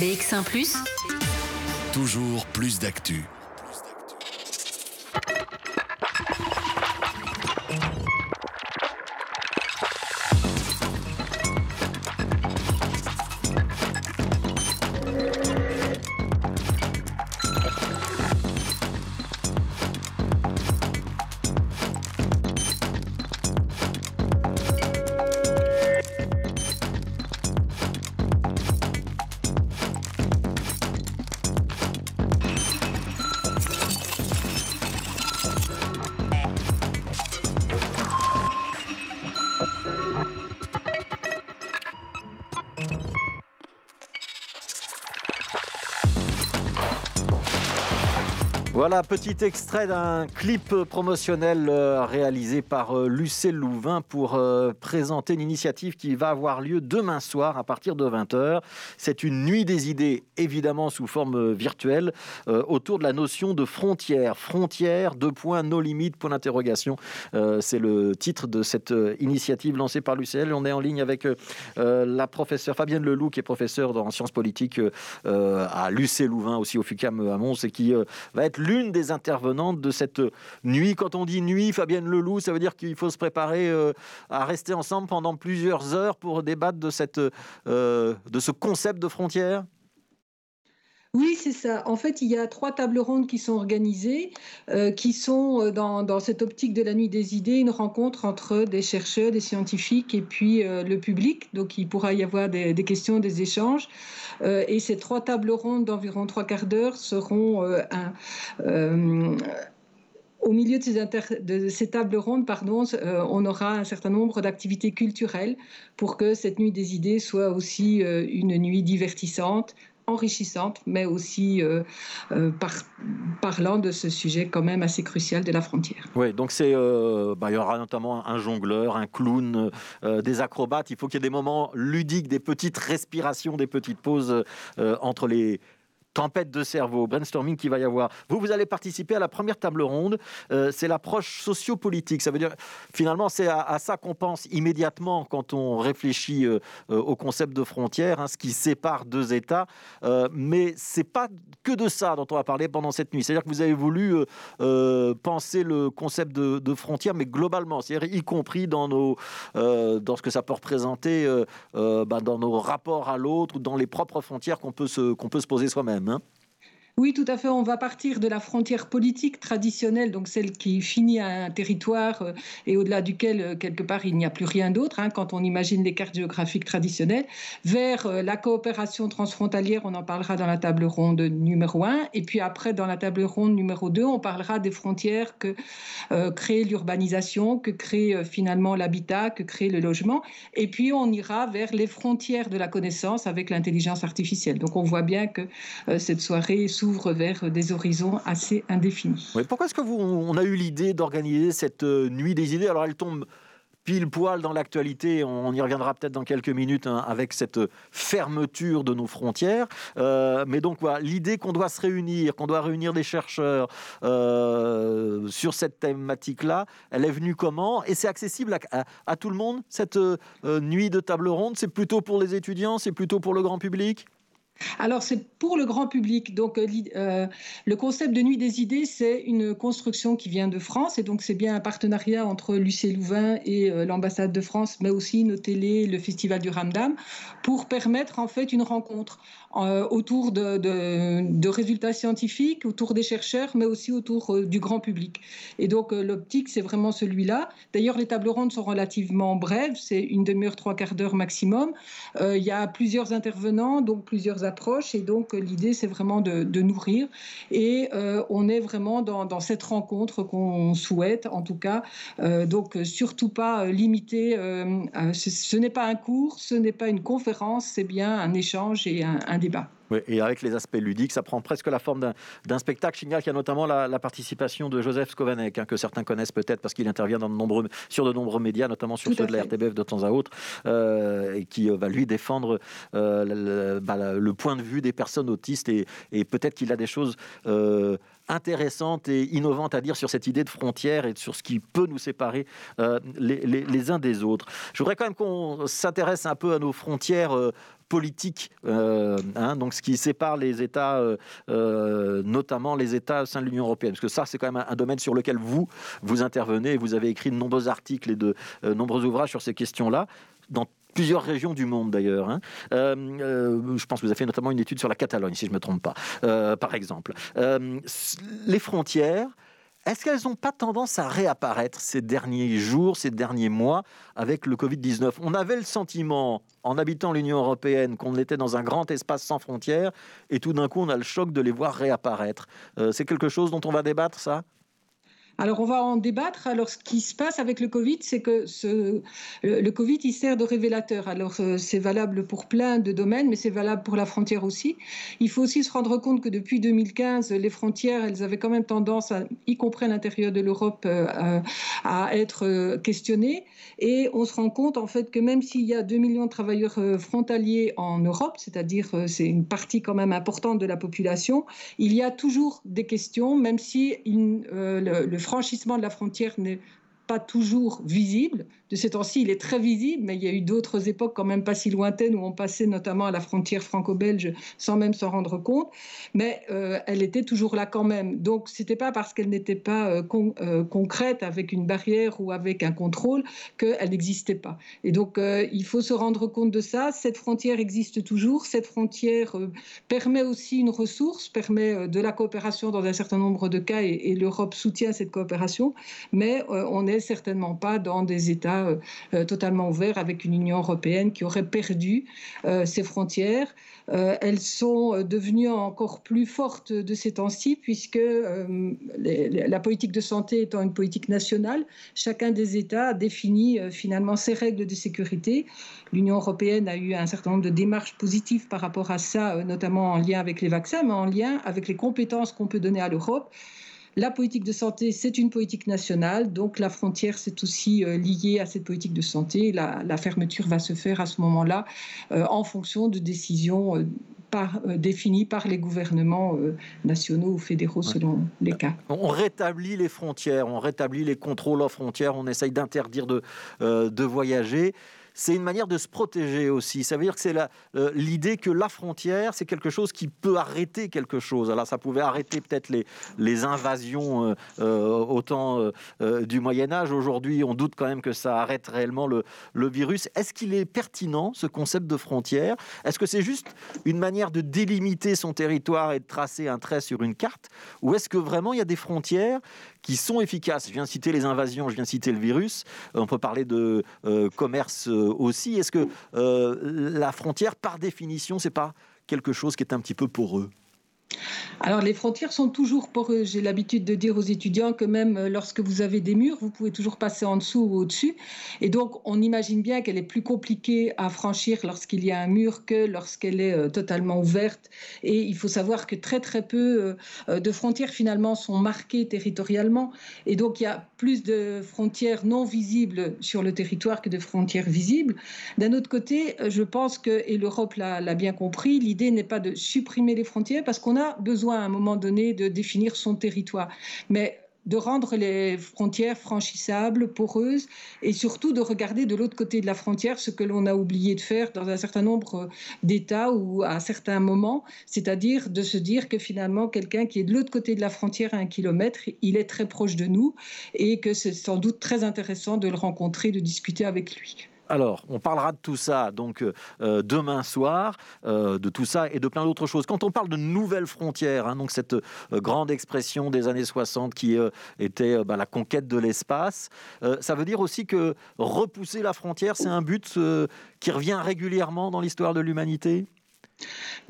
BX1 ⁇ Toujours plus d'actu. Thank you Voilà, petit extrait d'un clip promotionnel euh, réalisé par euh, Lucille Louvain pour euh, présenter une initiative qui va avoir lieu demain soir à partir de 20h. C'est une nuit des idées, évidemment sous forme virtuelle, autour de la notion de frontières. Frontières, deux points, nos limites, point d'interrogation. C'est le titre de cette initiative lancée par l'UCL. On est en ligne avec la professeure Fabienne Leloup, qui est professeure en sciences politiques à l'UC Louvain, aussi au FUCAM à Mons, et qui va être l'une des intervenantes de cette nuit. Quand on dit nuit, Fabienne Leloup, ça veut dire qu'il faut se préparer euh, à rester ensemble pendant plusieurs heures pour débattre de, euh, de ce concept de frontière? Oui, c'est ça. En fait, il y a trois tables rondes qui sont organisées, euh, qui sont dans, cette optique de la nuit des idées, une rencontre entre des chercheurs, des scientifiques et puis le public. Donc, il pourra y avoir des, questions, des échanges. Euh, et ces trois tables rondes d'environ trois quarts d'heure seront euh, euh, au milieu de ces, de ces, tables rondes, pardon, on aura un certain nombre d'activités culturelles pour que cette nuit des idées soit aussi une nuit divertissante, enrichissante, mais aussi euh, euh, par, parlant de ce sujet quand même assez crucial de la frontière. Oui, donc c'est, euh, bah, il y aura notamment un jongleur, un clown, des acrobates. Il faut qu'il y ait des moments ludiques, des petites respirations, des petites pauses entre les tempête de cerveau, brainstorming qui va y avoir. Vous, vous allez participer à la première table ronde. Euh, c'est l'approche sociopolitique. Ça veut dire, finalement, c'est à, ça qu'on pense immédiatement quand on réfléchit euh, euh, au concept de frontière, hein, ce qui sépare deux États. mais c'est pas que de ça dont on va parler pendant cette nuit. C'est-à-dire que vous avez voulu penser le concept de, de, frontière, mais globalement, c'est-à-dire y compris dans, nos, dans ce que ça peut représenter bah, dans nos rapports à l'autre ou dans les propres frontières qu'on peut, se, qu'on peut se poser soi-même. Hein. Oui, tout à fait. On va partir de la frontière politique traditionnelle, donc celle qui finit un territoire euh, et au-delà duquel, euh, quelque part, il n'y a plus rien d'autre, hein, quand on imagine les cartes géographiques traditionnelles, vers euh, la coopération transfrontalière, on en parlera dans la table ronde numéro 1, et puis après, dans la table ronde numéro 2, on parlera des frontières que crée l'urbanisation, que crée finalement l'habitat, que crée le logement, et puis on ira vers les frontières de la connaissance avec l'intelligence artificielle. Donc on voit bien que cette soirée vers des horizons assez indéfinis. pourquoi est-ce que vous, on a eu l'idée d'organiser cette euh, nuit des idées? Alors elle tombe pile poil dans l'actualité, on y reviendra peut-être dans quelques minutes hein, avec cette fermeture de nos frontières. Euh, mais donc voilà, l'idée qu'on doit se réunir, qu'on doit réunir des chercheurs euh, sur cette thématique-là, elle est venue comment? Et c'est accessible à, tout le monde, cette nuit de table ronde? C'est plutôt pour les étudiants? C'est plutôt pour le grand public? Alors c'est pour le grand public. Donc euh, euh, le concept de Nuit des idées, c'est une construction qui vient de France et donc c'est bien un partenariat entre l'UC Louvain et euh, l'ambassade de France, mais aussi nos télés, le festival du Ramdam, pour permettre en fait une rencontre autour de, résultats scientifiques, autour des chercheurs, mais aussi autour du grand public. Et donc l'optique, c'est vraiment celui-là. D'ailleurs, les tables rondes sont relativement brèves, c'est une demi-heure, trois quarts d'heure maximum. il y a plusieurs intervenants, donc plusieurs Et donc, l'idée, c'est vraiment de, nourrir. Et euh, on est vraiment dans, cette rencontre qu'on souhaite, en tout cas. Euh, donc, surtout pas. Euh, ce, n'est pas un cours, ce n'est pas une conférence, c'est bien un échange et un débat et avec les aspects ludiques, ça prend presque la forme d'un spectacle. Je signale qu'il y a notamment la, participation de Joseph Skovanek, hein, que certains connaissent peut-être parce qu'il intervient dans de nombreux, sur de nombreux médias, notamment sur ceux de la RTBF de temps à autre, euh, et qui euh, va lui défendre euh, bah, le, point de vue des personnes autistes. Et, peut-être qu'il a des choses intéressantes et innovantes à dire sur cette idée de frontière et sur ce qui peut nous séparer les, les, uns des autres. Je voudrais quand même qu'on s'intéresse un peu à nos frontières politique, hein, donc ce qui sépare les États, notamment les États au sein de l'Union européenne. Parce que ça, c'est quand même un, domaine sur lequel vous, vous intervenez. Vous avez écrit de nombreux articles et de nombreux ouvrages sur ces questions-là. Dans plusieurs régions du monde d'ailleurs. Hein. Euh, euh, je pense que vous avez fait notamment une étude sur la Catalogne, si je ne me trompe pas, euh, par exemple. les frontières, est-ce qu'elles n'ont pas tendance à réapparaître ces derniers jours, ces derniers mois avec le Covid-19 On avait le sentiment, en habitant l'Union européenne, qu'on était dans un grand espace sans frontières, et tout d'un coup, on a le choc de les voir réapparaître. C'est quelque chose dont on va débattre, ça? Alors, on va en débattre. Alors, ce qui se passe avec le Covid, c'est que le, Covid, il sert de révélateur. Alors, euh, c'est valable pour plein de domaines, mais c'est valable pour la frontière aussi. Il faut aussi se rendre compte que depuis 2015, les frontières, elles avaient quand même tendance, à, y compris à l'intérieur de l'Europe, euh, à, être euh, questionnées. Et on se rend compte, en fait, que même s'il y a 2 millions de travailleurs frontaliers en Europe, c'est-à-dire c'est une partie quand même importante de la population, il y a toujours des questions, même si le franchissement de la frontière n'est pas toujours visible. De ces temps-ci, il est très visible, mais il y a eu d'autres époques quand même pas si lointaines où on passait notamment à la frontière franco-belge sans même s'en rendre compte. Mais euh, elle était toujours là quand même. Donc, c'était pas parce qu'elle n'était pas euh, euh, concrète avec une barrière ou avec un contrôle qu'elle n'existait pas. Et donc, il faut se rendre compte de ça. Cette frontière existe toujours. Cette frontière permet aussi une ressource, permet de la coopération dans un certain nombre de cas, et, et l'Europe soutient cette coopération. Mais on est certainement pas dans des États euh, euh, totalement ouverts avec une Union européenne qui aurait perdu euh, ses frontières. elles sont devenues encore plus fortes de ces temps-ci puisque la politique de santé étant une politique nationale, chacun des États a défini finalement ses règles de sécurité. L'Union européenne a eu un certain nombre de démarches positives par rapport à ça, notamment en lien avec les vaccins, mais en lien avec les compétences qu'on peut donner à l'Europe. La politique de santé, c'est une politique nationale, donc la frontière, c'est aussi euh, lié à cette politique de santé. La, fermeture va se faire à ce moment-là euh, en fonction de décisions euh, par, définies par les gouvernements nationaux ou fédéraux selon les cas. On rétablit les frontières, on rétablit les contrôles aux frontières, on essaye d'interdire de, de voyager c'est une manière de se protéger aussi. Ça veut dire que c'est euh, l'idée que la frontière, c'est quelque chose qui peut arrêter quelque chose. Alors ça pouvait arrêter peut-être les, les invasions euh, euh, au temps du Moyen Âge. Aujourd'hui, on doute quand même que ça arrête réellement le, le virus. Est-ce qu'il est pertinent, ce concept de frontière? Est-ce que c'est juste une manière de délimiter son territoire et de tracer un trait sur une carte? Ou est-ce que vraiment il y a des frontières qui sont efficaces Je viens citer les invasions, je viens citer le virus. On peut parler de commerce aussi. Est-ce que euh, la frontière, par définition, c'est pas quelque chose qui est un petit peu poreux? Alors les frontières sont toujours poreuses. J'ai l'habitude de dire aux étudiants que même euh, lorsque vous avez des murs, vous pouvez toujours passer en dessous ou au-dessus. Et donc on imagine bien qu'elle est plus compliquée à franchir lorsqu'il y a un mur que lorsqu'elle est euh, totalement ouverte. Et il faut savoir que très très peu euh, de frontières finalement sont marquées territorialement. Et donc il y a plus de frontières non visibles sur le territoire que de frontières visibles. D'un autre côté, je pense que, et l'Europe l'a bien compris, l'idée n'est pas de supprimer les frontières parce qu'on a besoin à un moment donné de définir son territoire. Mais de rendre les frontières franchissables, poreuses, et surtout de regarder de l'autre côté de la frontière ce que l'on a oublié de faire dans un certain nombre d'États ou à certains moments, c'est-à-dire de se dire que finalement quelqu'un qui est de l'autre côté de la frontière à un kilomètre, il est très proche de nous et que c'est sans doute très intéressant de le rencontrer, de discuter avec lui. Alors, on parlera de tout ça donc euh, euh, demain soir, euh, de tout ça et de plein d'autres choses. Quand on parle de nouvelles frontières, hein, donc cette grande expression des années 60 qui était bah, la conquête de l'espace, ça veut dire aussi que repousser la frontière, c'est un but qui revient régulièrement dans l'histoire de l'humanité?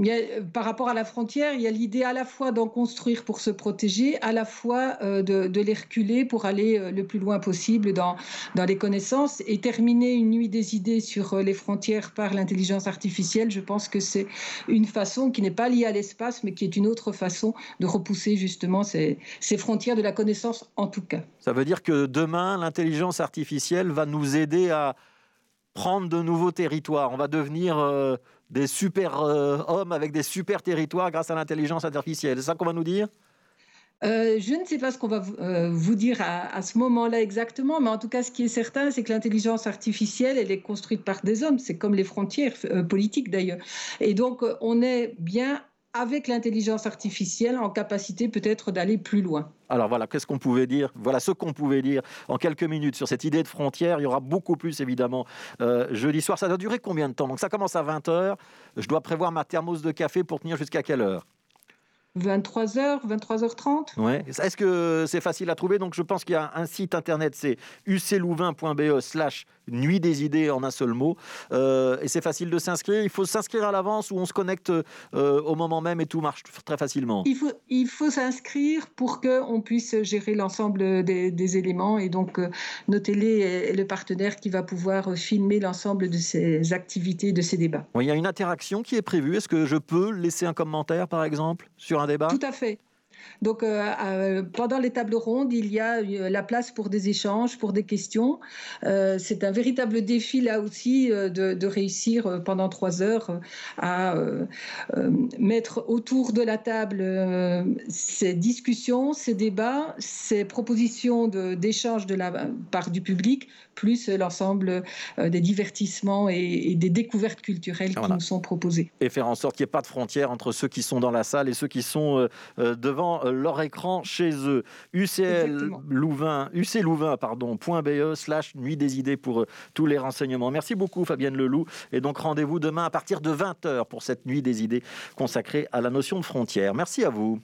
Euh, par rapport à la frontière, il y a l'idée à la fois d'en construire pour se protéger, à la fois euh, de, les reculer pour aller euh, le plus loin possible dans, dans les connaissances et terminer une nuit des idées sur les frontières par l'intelligence artificielle. Je pense que c'est une façon qui n'est pas liée à l'espace, mais qui est une autre façon de repousser justement ces, ces frontières de la connaissance en tout cas. Ça veut dire que demain, l'intelligence artificielle va nous aider à prendre de nouveaux territoires. On va devenir des super euh, hommes avec des super territoires grâce à l'intelligence artificielle. C'est ça qu'on va nous dire? Euh, je ne sais pas ce qu'on va euh, vous dire à, ce moment-là exactement, mais en tout cas, ce qui est certain, c'est que l'intelligence artificielle, elle est construite par des hommes. C'est comme les frontières politiques d'ailleurs. Et donc, on est bien avec l'intelligence artificielle en capacité peut-être d'aller plus loin. Alors voilà, qu'est-ce qu'on pouvait dire? Voilà ce qu'on pouvait dire en quelques minutes sur cette idée de frontière. Il y aura beaucoup plus évidemment jeudi soir. Ça doit durer combien de temps? Donc ça commence à 20h. Je dois prévoir ma thermos de café pour tenir jusqu'à quelle heure? 23h, 23h30. Ouais. Est-ce que c'est facile à trouver? Donc je pense qu'il y a un site internet, c'est uclouvain.be slash nuit des idées en un seul mot. Euh, et c'est facile de s'inscrire. Il faut s'inscrire à l'avance ou on se connecte euh, au moment même et tout marche très facilement. Il faut, il faut s'inscrire pour qu'on puisse gérer l'ensemble des, éléments. Et donc, euh, nos télé est le partenaire qui va pouvoir filmer l'ensemble de ces activités, de ces débats. il y a une interaction qui est prévue. Est-ce que je peux laisser un commentaire, par exemple, sur un débat? Tout à fait. Donc, euh, euh, pendant les tables rondes, il y a euh, la place pour des échanges, pour des questions. c'est un véritable défi, là aussi, de, réussir pendant trois heures à mettre autour de la table ces discussions, ces débats, ces propositions d'échange de, la part du public, plus l'ensemble des divertissements et, des découvertes culturelles qui nous sont proposées. Et faire en sorte qu'il n'y ait pas de frontière entre ceux qui sont dans la salle et ceux qui sont devant euh, leur écran chez eux. UCL Louvain, uclouvain, pardon, .be slash nuit des idées pour euh, tous les renseignements. Merci beaucoup Fabienne Leloup. Et donc rendez-vous demain à partir de 20h pour cette nuit des idées consacrée à la notion de frontière. Merci à vous.